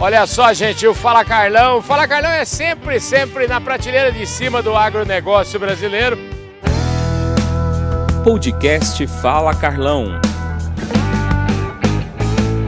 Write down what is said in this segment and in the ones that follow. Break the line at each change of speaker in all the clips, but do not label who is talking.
Olha só, gente, o Fala Carlão. O Fala Carlão é sempre, sempre na prateleira de cima do agronegócio brasileiro.
Podcast Fala Carlão.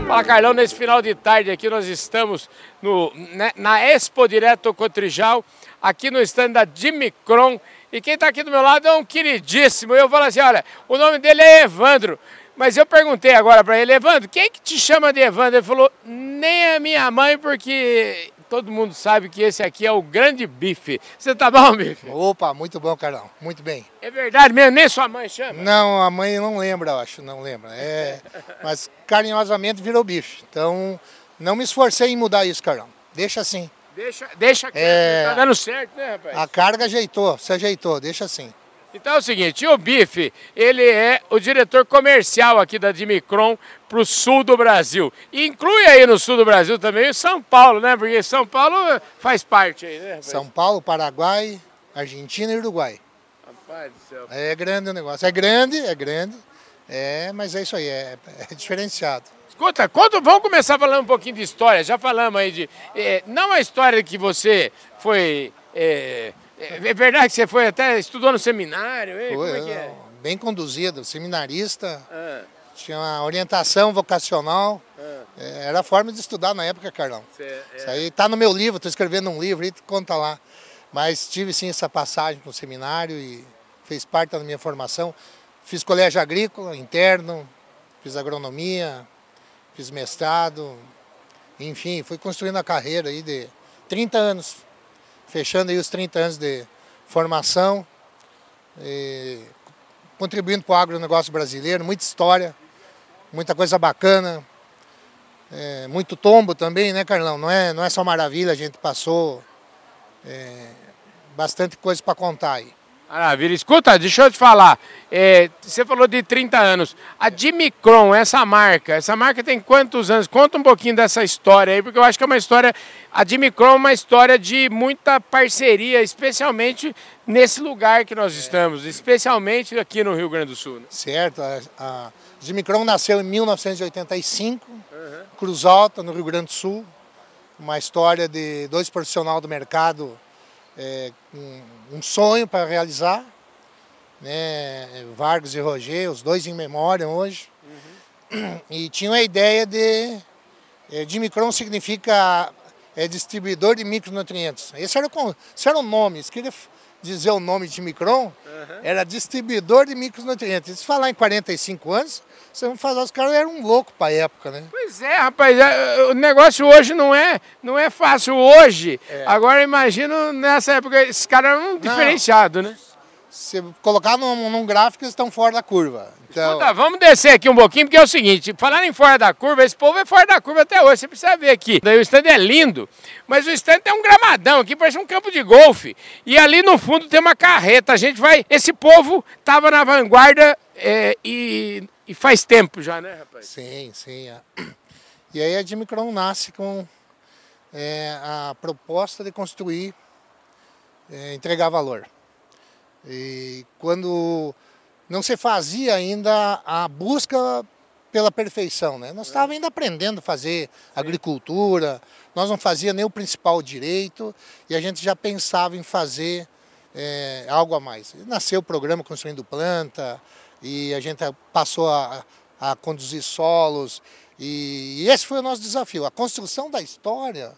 Fala Carlão, nesse final de tarde aqui nós estamos no, né, na Expo Direto Cotrijal, aqui no stand da Dimicron. E quem está aqui do meu lado é um queridíssimo. Eu falo assim, olha, o nome dele é Evandro. Mas eu perguntei agora para ele, Evandro, quem que te chama de Evandro? Ele falou, nem a minha mãe, porque todo mundo sabe que esse aqui é o grande bife. Você tá bom, bife?
Opa, muito bom, Carlão. Muito bem.
É verdade mesmo? Nem sua mãe chama?
Não, a mãe não lembra, eu acho, não lembra. É, mas carinhosamente virou bife. Então, não me esforcei em mudar isso, Carlão. Deixa assim.
Deixa, deixa
É.
tá dando certo, né, rapaz?
A carga ajeitou, se ajeitou, deixa assim.
Então é o seguinte, o Bife, ele é o diretor comercial aqui da Dimicron para o sul do Brasil. E inclui aí no sul do Brasil também o São Paulo, né? Porque São Paulo faz parte aí, né? rapaz?
São Paulo, Paraguai, Argentina e Uruguai.
Rapaz do céu.
É grande o negócio. É grande, é grande. É, mas é isso aí, é, é diferenciado.
Escuta, quando, vamos começar falando um pouquinho de história. Já falamos aí de. eh, não a história que você foi. é, é verdade que você foi até estudou no seminário?
Foi,
Como é que é?
Bem conduzido, seminarista,
Ah,
tinha uma orientação vocacional.
ah,
É, era a forma de estudar na época, Carlão.
cê- é.
Isso aí tá no meu livro, estou escrevendo um livro e conta lá. Mas tive sim essa passagem no seminário e fez parte da minha formação. Fiz colégio agrícola, interno, fiz agronomia, fiz mestrado, enfim, fui construindo a carreira aí de 30 anos, fechando aí os 30 anos de formação, contribuindo para o agronegócio brasileiro, muita história, muita coisa bacana, é, muito tombo também, né, Carlão? Não é, não é só maravilha, a gente passou é, bastante coisa para contar aí.
Maravilha. Escuta, deixa eu te falar. é, você falou de 30 anos. A Dimicron, essa marca, essa marca tem quantos anos? Conta um pouquinho dessa história aí, porque eu acho que é uma história. A Dimicron é uma história de muita parceria, especialmente nesse lugar que nós estamos, especialmente aqui no Rio Grande do Sul. né?
Certo? A, Dimicron nasceu em 1985, Cruz Alta, no Rio Grande do Sul. Uma história de dois profissionais do mercado é, com um sonho para realizar. Né? Vargas e Roger, os dois em memória hoje. E tinham a ideia de. É, Dimicron significa é, distribuidor de micronutrientes. Esse era, o, esse era o nome. Se queria f- dizer o nome de Dimicron, era distribuidor de micronutrientes. Se falar em 45 anos, você vai falar, os caras eram loucos para a época, né?
Pois é, rapaz, é, o negócio hoje não é, não é fácil hoje. Agora imagino nessa época, esses caras eram um diferenciado, né?
Se colocar num, num gráfico, eles estão fora da curva. Então,
Escuta, vamos descer aqui um pouquinho, porque é o seguinte, falando em fora da curva, esse povo é fora da curva até hoje, você precisa ver aqui. Daí o stand é lindo, mas o stand tem um gramadão aqui, parece um campo de golfe. E ali no fundo tem uma carreta, a gente vai... Esse povo tava na vanguarda é, e, e faz tempo já, né, rapaz?
Sim, sim. é. E aí a Dimicron nasce com é, a proposta de construir, é, entregar valor. E quando não se fazia ainda a busca pela perfeição, né? Nós estávamos ainda aprendendo a fazer agricultura, nós não fazia nem o principal direito e a gente já pensava em fazer é, algo a mais. Nasceu o programa Construindo Planta e a gente passou a, a conduzir solos e, e esse foi o nosso desafio. A construção da história,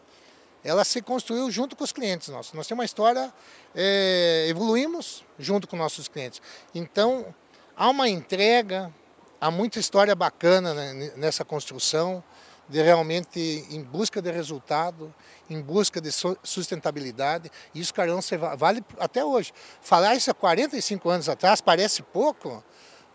ela se construiu junto com os clientes nossos. Nós temos uma história, é, evoluímos junto com nossos clientes. Então, há uma entrega, há muita história bacana né, nessa construção, de realmente em busca de resultado, em busca de su- sustentabilidade. Isso, va- vale até hoje. Falar isso há 45 anos atrás parece pouco,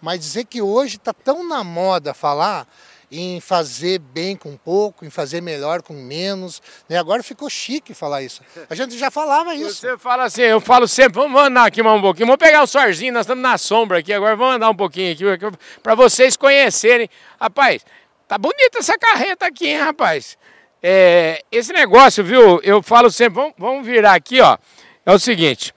mas dizer que hoje está tão na moda falar em fazer bem com pouco, em fazer melhor com menos. Né? Agora ficou chique falar isso. A gente já falava isso.
Você fala assim, eu falo sempre, vamos andar aqui mais um pouquinho, vamos pegar um sorzinho, nós estamos na sombra aqui, agora vamos andar um pouquinho aqui, para vocês conhecerem. Rapaz, tá bonita essa carreta aqui, hein, rapaz? É, esse negócio, viu, eu falo sempre, vamos, vamos virar aqui, ó, é o seguinte,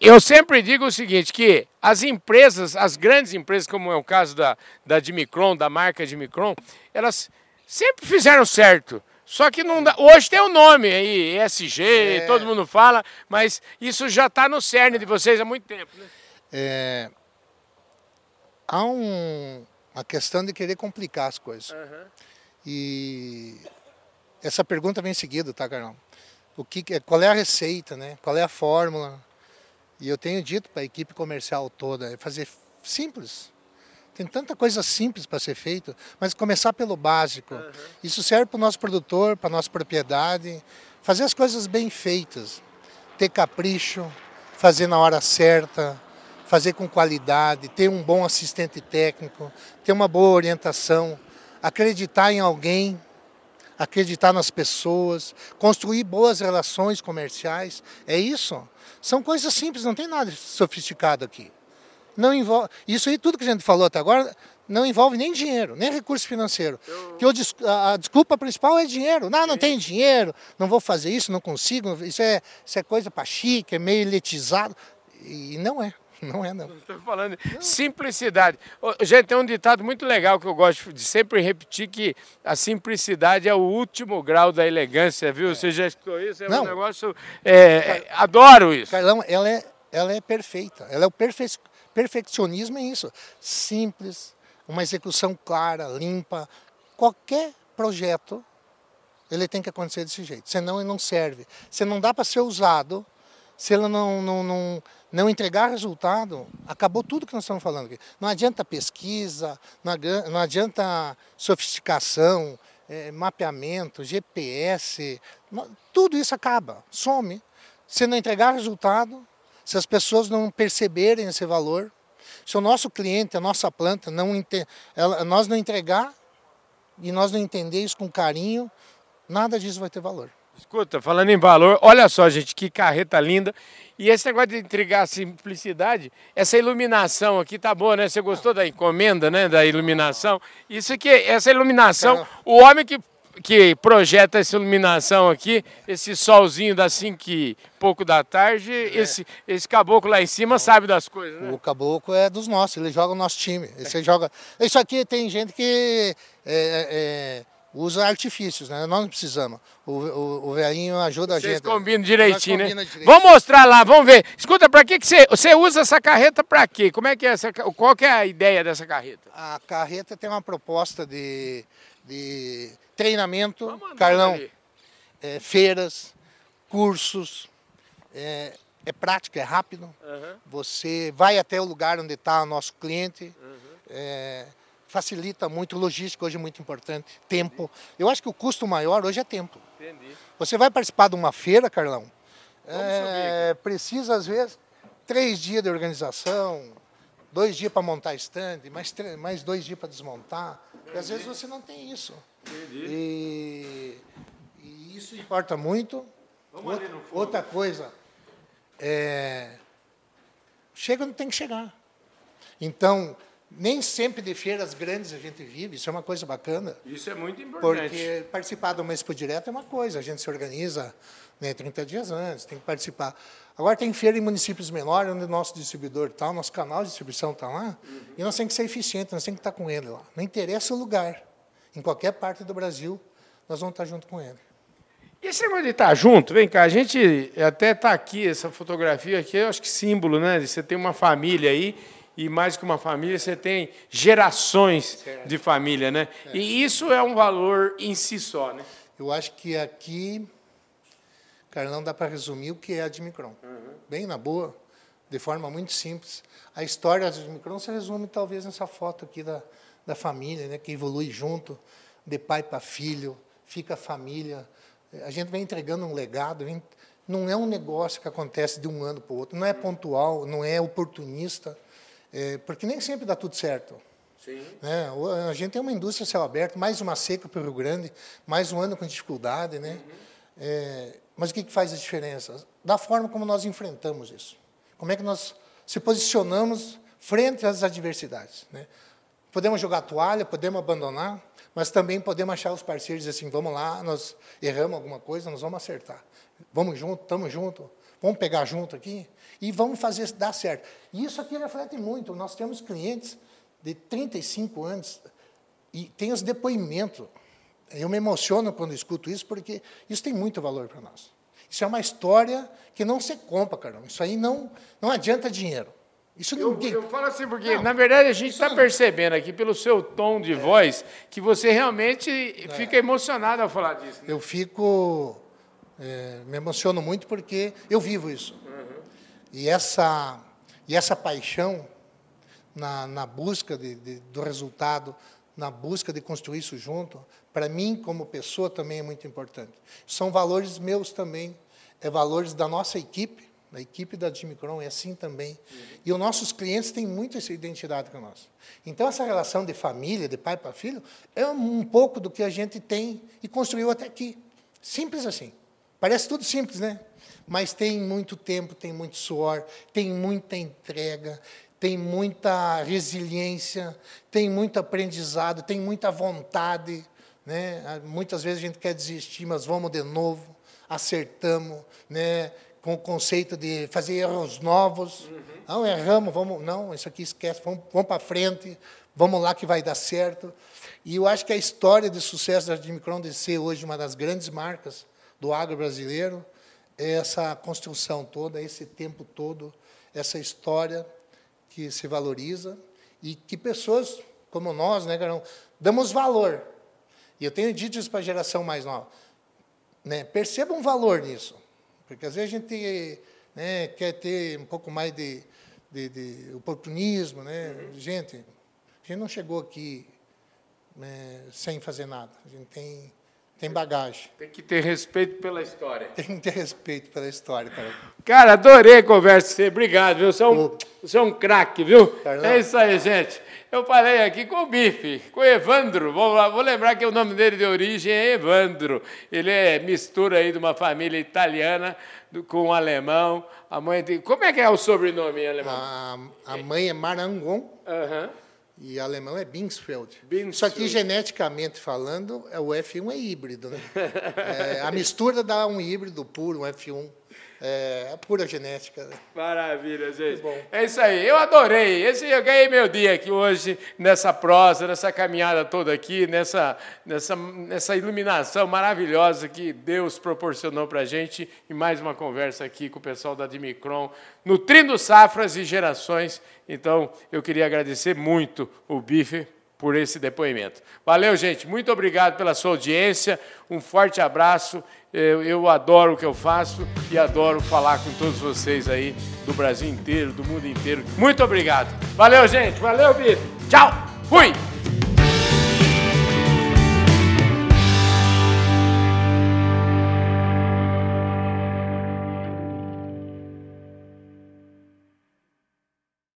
eu sempre digo o seguinte, que as empresas, as grandes empresas, como é o caso da, da Dimicron, da marca Dimicron, elas sempre fizeram certo. Só que não dá. Hoje tem o um nome aí, ESG, é. todo mundo fala, mas isso já está no cerne de vocês há muito tempo, né?
É, há um, uma questão de querer complicar as coisas. Uhum. E essa pergunta vem em seguida, tá, Carlão? O que, qual é a receita, né? Qual é a fórmula? E eu tenho dito para a equipe comercial toda, é fazer simples. Tem tanta coisa simples para ser feito, mas começar pelo básico. Uhum. Isso serve para o nosso produtor, para a nossa propriedade. Fazer as coisas bem feitas. Ter capricho, fazer na hora certa, fazer com qualidade, ter um bom assistente técnico, ter uma boa orientação, acreditar em alguém, acreditar nas pessoas, construir boas relações comerciais. É isso. São coisas simples, não tem nada sofisticado aqui. Não envolve, isso aí, tudo que a gente falou até agora, não envolve nem dinheiro, nem recurso financeiro. Eu... Que eu, a desculpa principal é dinheiro. Não, não tem dinheiro, não vou fazer isso, não consigo. Isso é, isso é coisa para chique, é meio elitizado. E não é. Não é, não.
Estou falando não. simplicidade. Gente, tem um ditado muito legal que eu gosto de sempre repetir, que a simplicidade é o último grau da elegância, viu? É. Você já escutou isso? É não. um negócio... É, adoro isso.
Carlão, ela é, ela é perfeita. Ela é o perfe... perfeccionismo é isso. Simples, uma execução clara, limpa. Qualquer projeto, ele tem que acontecer desse jeito. Senão ele não serve. Se não dá para ser usado, se ele não, não, não não entregar resultado, acabou tudo que nós estamos falando aqui. Não adianta pesquisa, não adianta sofisticação, é, mapeamento, GPS, tudo isso acaba, some. Se não entregar resultado, se as pessoas não perceberem esse valor, se o nosso cliente, a nossa planta, não ela, nós não entregar e nós não entender isso com carinho, nada disso vai ter valor.
Escuta, falando em valor, olha só, gente, que carreta linda. E esse negócio de entregar a simplicidade, essa iluminação aqui tá boa, né? Você gostou da encomenda, né? Da iluminação. Isso aqui, essa iluminação, o homem que, que projeta essa iluminação aqui, esse solzinho das 5 e pouco da tarde, é. esse, esse caboclo lá em cima sabe das coisas, né?
O caboclo é dos nossos, ele joga o nosso time. Esse joga... Isso aqui tem gente que... É, é usa artifícios, né? Nós não precisamos. O, o, o velhinho ajuda
Vocês
a gente.
Vocês combinam direitinho, né? Direitinho. Vamos mostrar lá, vamos ver. Escuta, para que, que você, você usa essa carreta para quê? Como é que é essa, qual que é a ideia dessa carreta?
A carreta tem uma proposta de, de treinamento, Carlão, é, feiras, cursos, é, é prático, é rápido. Uhum. Você vai até o lugar onde está o nosso cliente. Uhum. É, facilita muito, logística hoje é muito importante, tempo. Eu acho que o custo maior hoje é tempo. Entendi. Você vai participar de uma feira, Carlão, é, precisa às vezes três dias de organização, dois dias para montar stand, mais, três, mais dois dias para desmontar. E às vezes você não tem isso. E, e, isso importa muito. Outra, outra coisa, é, chega onde tem que chegar. Então, nem sempre de feiras grandes a gente vive, isso é uma coisa bacana.
Isso é muito importante.
Porque participar do Expo Direto é uma coisa, a gente se organiza né, 30 dias antes, tem que participar. Agora tem feira em municípios menores, onde o nosso distribuidor está, o nosso canal de distribuição está lá, uhum. e nós temos que ser eficientes, nós temos que estar com ele lá. Não interessa o lugar, em qualquer parte do Brasil, nós vamos estar junto com ele.
E esse negócio de estar junto, vem cá, a gente até está aqui, essa fotografia aqui, eu acho que símbolo, né? Você tem uma família aí, e mais que uma família, você tem gerações de família, né? É. E isso é um valor em si só, né?
Eu acho que aqui, Carlão, dá para resumir o que é a Admicron. Uhum. Bem na boa, de forma muito simples. A história da Admicron se resume talvez nessa foto aqui da, da família, né? Que evolui junto, de pai para filho, fica a família. A gente vem entregando um legado, vem, não é um negócio que acontece de um ano para o outro, não é pontual, não é oportunista é, porque nem sempre dá tudo certo. Sim. Né? A gente tem uma indústria céu aberto, mais uma seca para o Rio Grande, mais um ano com dificuldade. Né? Uhum. É, mas o que, que faz a diferença? Da forma como nós enfrentamos isso. Como é que nós se posicionamos frente às adversidades. Né? Podemos jogar toalha, podemos abandonar, mas também podemos achar os parceiros assim, vamos lá, nós erramos alguma coisa, nós vamos acertar. Vamos junto, estamos juntos, vamos pegar junto aqui e vamos fazer dar certo. E isso aqui reflete muito. Nós temos clientes de 35 anos e tem os depoimentos eu me emociono quando escuto isso, porque isso tem muito valor para nós. Isso é uma história que não se compra, Carlão. Isso aí não, não adianta dinheiro. Isso
Eu,
ninguém.
eu falo assim porque,
Não,
na verdade, a gente está percebendo aqui pelo seu tom de voz que você realmente fica emocionado ao falar disso. né?
Eu fico. é, me emociono muito porque eu vivo isso. E, essa, e essa paixão na, na busca de, de- do resultado, na busca de construir isso junto, para mim, como pessoa, também é muito importante. São valores meus também, é valores da nossa equipe, da equipe da Jimmy Cron é assim também. E os nossos clientes têm muito essa identidade com nós. Então, essa relação de família, de pai para filho, é um pouco do que a gente tem e construiu até aqui. Simples assim. Parece tudo simples, né? Mas tem muito tempo, tem muito suor, tem muita entrega, tem muita resiliência, tem muito aprendizado, tem muita vontade. Né? Muitas vezes a gente quer desistir, mas vamos de novo, acertamos, né? com o conceito de fazer erros novos. Não, erramos, vamos, não, isso aqui esquece, vamos, vamos para frente, vamos lá que vai dar certo. E eu acho que a história de sucesso da Jimmy Crown de ser hoje uma das grandes marcas do agro brasileiro é essa construção toda, esse tempo todo, essa história que se valoriza e que pessoas como nós, né, damos valor. E eu tenho dito isso para a geração mais nova. Né, percebam valor nisso. Porque às vezes a gente né, quer ter um pouco mais de, de, de oportunismo. Né? Gente, a gente não chegou aqui né, sem fazer nada. A gente tem, tem bagagem.
Tem que ter respeito pela história.
Tem que ter respeito pela história, cara.
Cara, adorei a conversa com você. Obrigado, viu? Você é um, você é um craque, viu?
Carlão.
É isso aí, gente. Eu falei aqui com o Bife, com o Evandro. Vou, vou lembrar que o nome dele de origem é Evandro. Ele é mistura aí de uma família italiana do- com um alemão. A mãe de... Como é que é o sobrenome em alemão?
A, a mãe é Marangon
Aham.
E alemão é Binsfeld.
Binsfeld.
Só que geneticamente falando, é o F1 é híbrido. Né? É, a mistura dá um híbrido puro, um F1. É, pura genética. né?
Maravilha, gente.
bom.
É isso aí. Eu adorei. Esse eu ganhei meu dia aqui hoje nessa prosa, nessa caminhada toda aqui, nessa nessa nessa iluminação maravilhosa que Deus proporcionou para gente e mais uma conversa aqui com o pessoal da Dimicron, nutrindo safras e gerações. Então, eu queria agradecer muito o Bife por esse depoimento. Valeu, gente. Muito obrigado pela sua audiência. Um forte abraço. Eu, adoro o que eu faço e adoro falar com todos vocês aí do Brasil inteiro, do mundo inteiro. Muito obrigado. Valeu, gente. Valeu, Bife. Tchau. Fui.